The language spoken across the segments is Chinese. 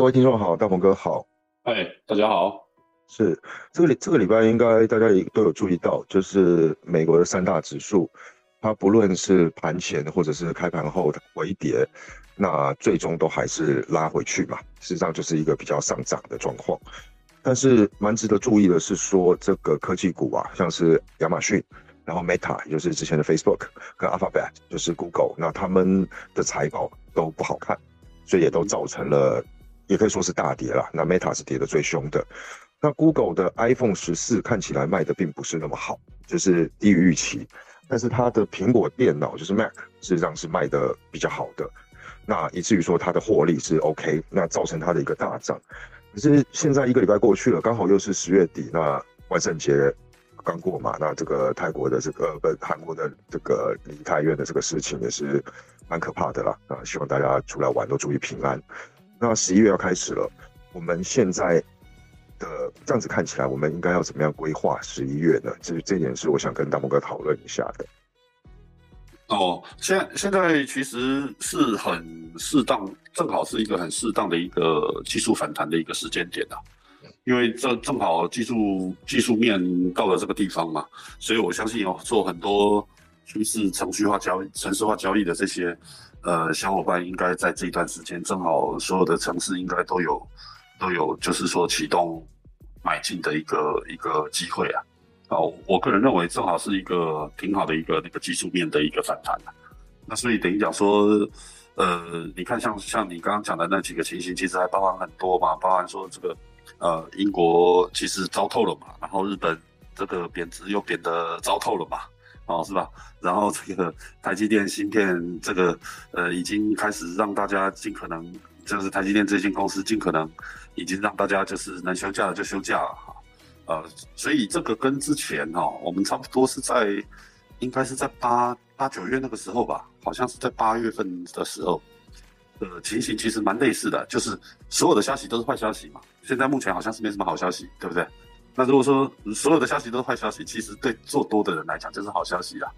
各位听众好，大鹏哥好。哎，大家好。是这个礼这个礼拜应该大家也都有注意到，就是美国的三大指数，它不论是盘前或者是开盘后的回跌，那最终都还是拉回去嘛，事实上就是一个比较上涨的状况。但是蛮值得注意的是说，这个科技股啊，像是亚马逊，然后 Meta 也就是之前的 Facebook 跟 Alphabet 就是 Google，那他们的财报都不好看，所以也都造成了，也可以说是大跌了。那 Meta 是跌的最凶的。那 Google 的 iPhone 十四看起来卖的并不是那么好，就是低于预期。但是它的苹果电脑就是 Mac，事实上是卖的比较好的。那以至于说它的获利是 OK，那造成它的一个大涨。可是现在一个礼拜过去了，刚好又是十月底，那万圣节刚过嘛，那这个泰国的这个不韩国的这个离太院的这个事情也是蛮可怕的啦。啊，希望大家出来玩都注意平安。那十一月要开始了，我们现在。的这样子看起来，我们应该要怎么样规划十一月呢？这这点是我想跟大木哥讨论一下的。哦，现现在其实是很适当，正好是一个很适当的一个技术反弹的一个时间点啊。因为这正好技术技术面到了这个地方嘛，所以我相信有做很多趋势程序化交易、城市化交易的这些呃小伙伴，应该在这一段时间，正好所有的城市应该都有。都有，就是说启动买进的一个一个机会啊，哦，我个人认为正好是一个挺好的一个那个技术面的一个反弹那所以等于讲说，呃，你看像像你刚刚讲的那几个情形，其实还包含很多嘛，包含说这个呃英国其实糟透了嘛，然后日本这个贬值又贬得糟透了嘛，哦是吧？然后这个台积电芯片这个呃已经开始让大家尽可能。就是台积电这间公司尽可能已经让大家就是能休假的就休假了哈，呃，所以这个跟之前哈，我们差不多是在应该是在八八九月那个时候吧，好像是在八月份的时候，呃，情形其实蛮类似的，就是所有的消息都是坏消息嘛。现在目前好像是没什么好消息，对不对？那如果说所有的消息都是坏消息，其实对做多的人来讲就是好消息啦，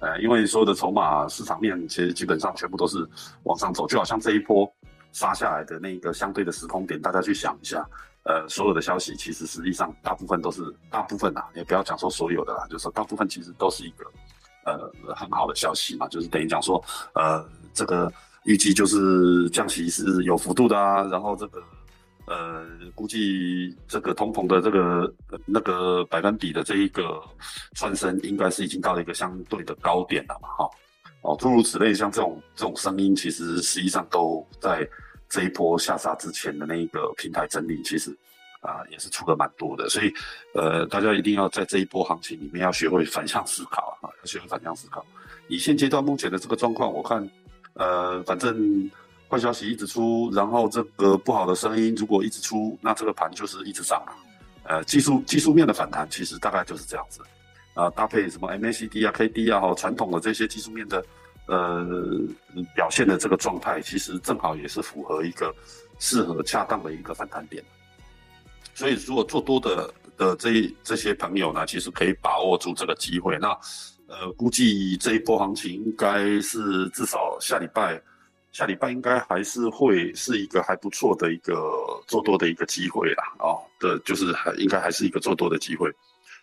呃，因为所有的筹码市场面其实基本上全部都是往上走，就好像这一波。杀下来的那个相对的时空点，大家去想一下，呃，所有的消息其实实际上大部分都是大部分啊，也不要讲说所有的啦，就是说大部分其实都是一个呃很好的消息嘛，就是等于讲说，呃，这个预计就是降息是有幅度的啊，然后这个呃估计这个通膨的这个那个百分比的这一个上升，应该是已经到了一个相对的高点了嘛，哈。哦，诸如此类，像这种这种声音，其实实际上都在这一波下杀之前的那一个平台整理，其实啊也是出了蛮多的。所以，呃，大家一定要在这一波行情里面要学会反向思考啊，要学会反向思考。以现阶段目前的这个状况，我看，呃，反正坏消息一直出，然后这个不好的声音如果一直出，那这个盘就是一直涨啊。呃，技术技术面的反弹，其实大概就是这样子。啊，搭配什么 MACD 啊、KD 啊，哈，传统的这些技术面的，呃，表现的这个状态，其实正好也是符合一个适合恰当的一个反弹点。所以，如果做多的的这这些朋友呢，其实可以把握住这个机会。那，呃，估计这一波行情应该是至少下礼拜，下礼拜应该还是会是一个还不错的一个做多的一个机会啦。哦，的，就是还应该还是一个做多的机会。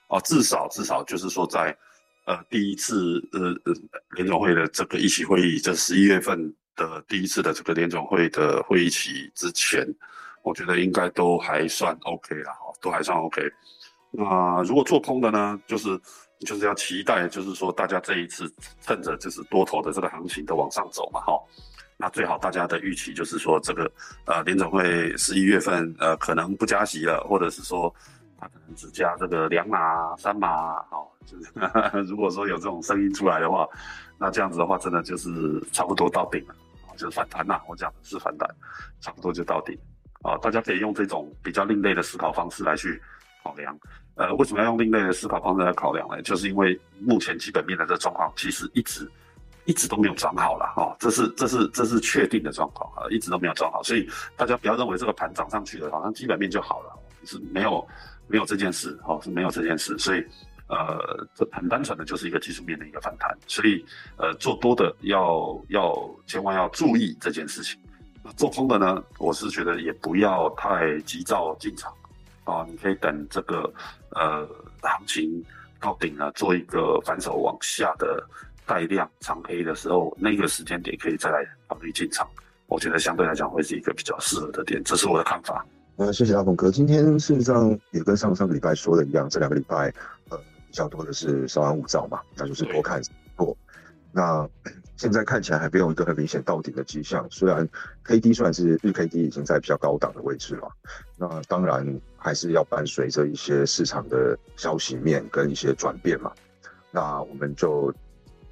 哦，至少至少就是说，在呃第一次呃呃联总会的这个议席会议，这十一月份的第一次的这个联总会的会议期之前，我觉得应该都还算 OK 了，哈，都还算 OK。那如果做空的呢，就是就是要期待，就是说大家这一次趁着就是多头的这个行情的往上走嘛，哈，那最好大家的预期就是说这个呃联总会十一月份呃可能不加息了，或者是说。他可能只加这个两码、三码，好，就是 如果说有这种声音出来的话，那这样子的话，真的就是差不多到顶了，就是反弹呐。我讲的是反弹，差不多就到顶，啊，大家可以用这种比较另类的思考方式来去考量。呃，为什么要用另类的思考方式来考量呢？就是因为目前基本面的这状况其实一直一直都没有转好了，哈，这是这是这是确定的状况啊，一直都没有转好，所以大家不要认为这个盘涨上去了，好像基本面就好了，是没有。没有这件事，哦，是没有这件事，所以，呃，这很单纯的就是一个技术面的一个反弹，所以，呃，做多的要要千万要注意这件事情，做空的呢，我是觉得也不要太急躁进场啊，你可以等这个呃行情到顶了，做一个反手往下的带量长黑的时候，那个时间点可以再来考虑进场。我觉得相对来讲会是一个比较适合的点，这是我的看法。呃，谢谢阿鹏哥，今天事实上也跟上上个礼拜说的一样，这两个礼拜呃比较多的是稍安勿躁嘛，那就是多看多。那现在看起来还没有一个很明显到顶的迹象，虽然 K D 算是日 K D 已经在比较高档的位置了，那当然还是要伴随着一些市场的消息面跟一些转变嘛，那我们就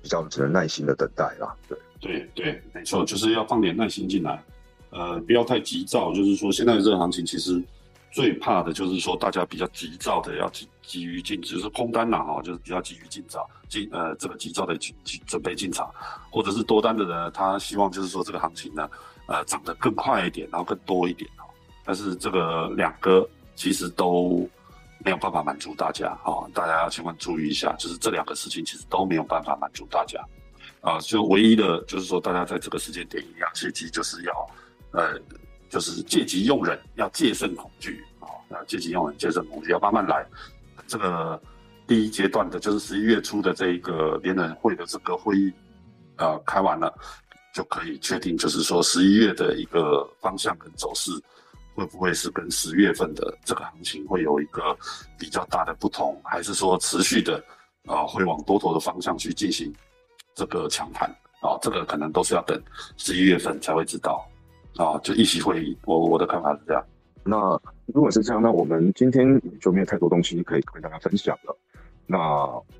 比较只能耐心的等待啦，对。对对，没错，就是要放点耐心进来，呃，不要太急躁。就是说，现在这个行情其实最怕的就是说，大家比较急躁的要急急于进，就是空单呐哈，就是比较急于进场进呃这个急躁的进准备进场，或者是多单的人，他希望就是说这个行情呢，呃，涨得更快一点，然后更多一点哈。但是这个两个其实都没有办法满足大家哈，大家要千万注意一下，就是这两个事情其实都没有办法满足大家。啊，就唯一的，就是说，大家在这个时间点一样，切记就是要，呃，就是借机用人，要戒慎恐惧啊，啊，借机用人，戒慎恐惧，要慢慢来。这个第一阶段的，就是十一月初的这一个联人会的这个会议，呃，开完了，就可以确定，就是说十一月的一个方向跟走势，会不会是跟十月份的这个行情会有一个比较大的不同，还是说持续的啊，会往多头的方向去进行？这个强盘啊，这个可能都是要等十一月份才会知道啊。就议席会议，我我的看法是这样。那如果是这样，那我们今天就没有太多东西可以跟大家分享了。那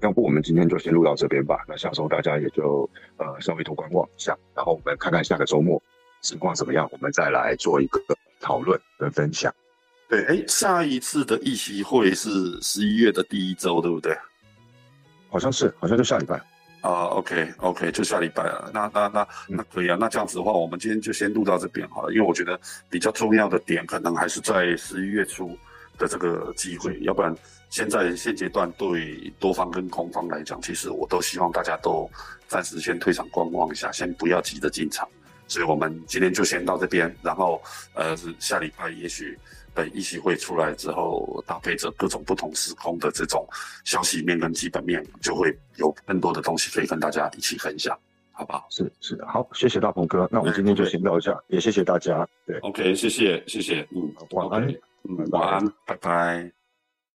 要不我们今天就先录到这边吧。那下周大家也就呃稍微多观望一下，然后我们看看下个周末情况怎么样，我们再来做一个讨论跟分享。对，哎，下一次的议席会是十一月的第一周，对不对？好像是，好像就下礼拜。啊，OK，OK，就下礼拜了。那那那那可以啊。那这样子的话，我们今天就先录到这边好了。因为我觉得比较重要的点，可能还是在十一月初的这个机会。要不然，现在现阶段对多方跟空方来讲，其实我都希望大家都暂时先退场观望一下，先不要急着进场。所以我们今天就先到这边，然后呃，下礼拜也许。等议席会出来之后，搭配着各种不同时空的这种消息面跟基本面，就会有更多的东西可以跟大家一起分享，好不好？是是的，好，谢谢大鹏哥，那我们今天就先到这，也谢谢大家。对，OK，谢谢谢谢，嗯，晚安，嗯，晚安，拜拜。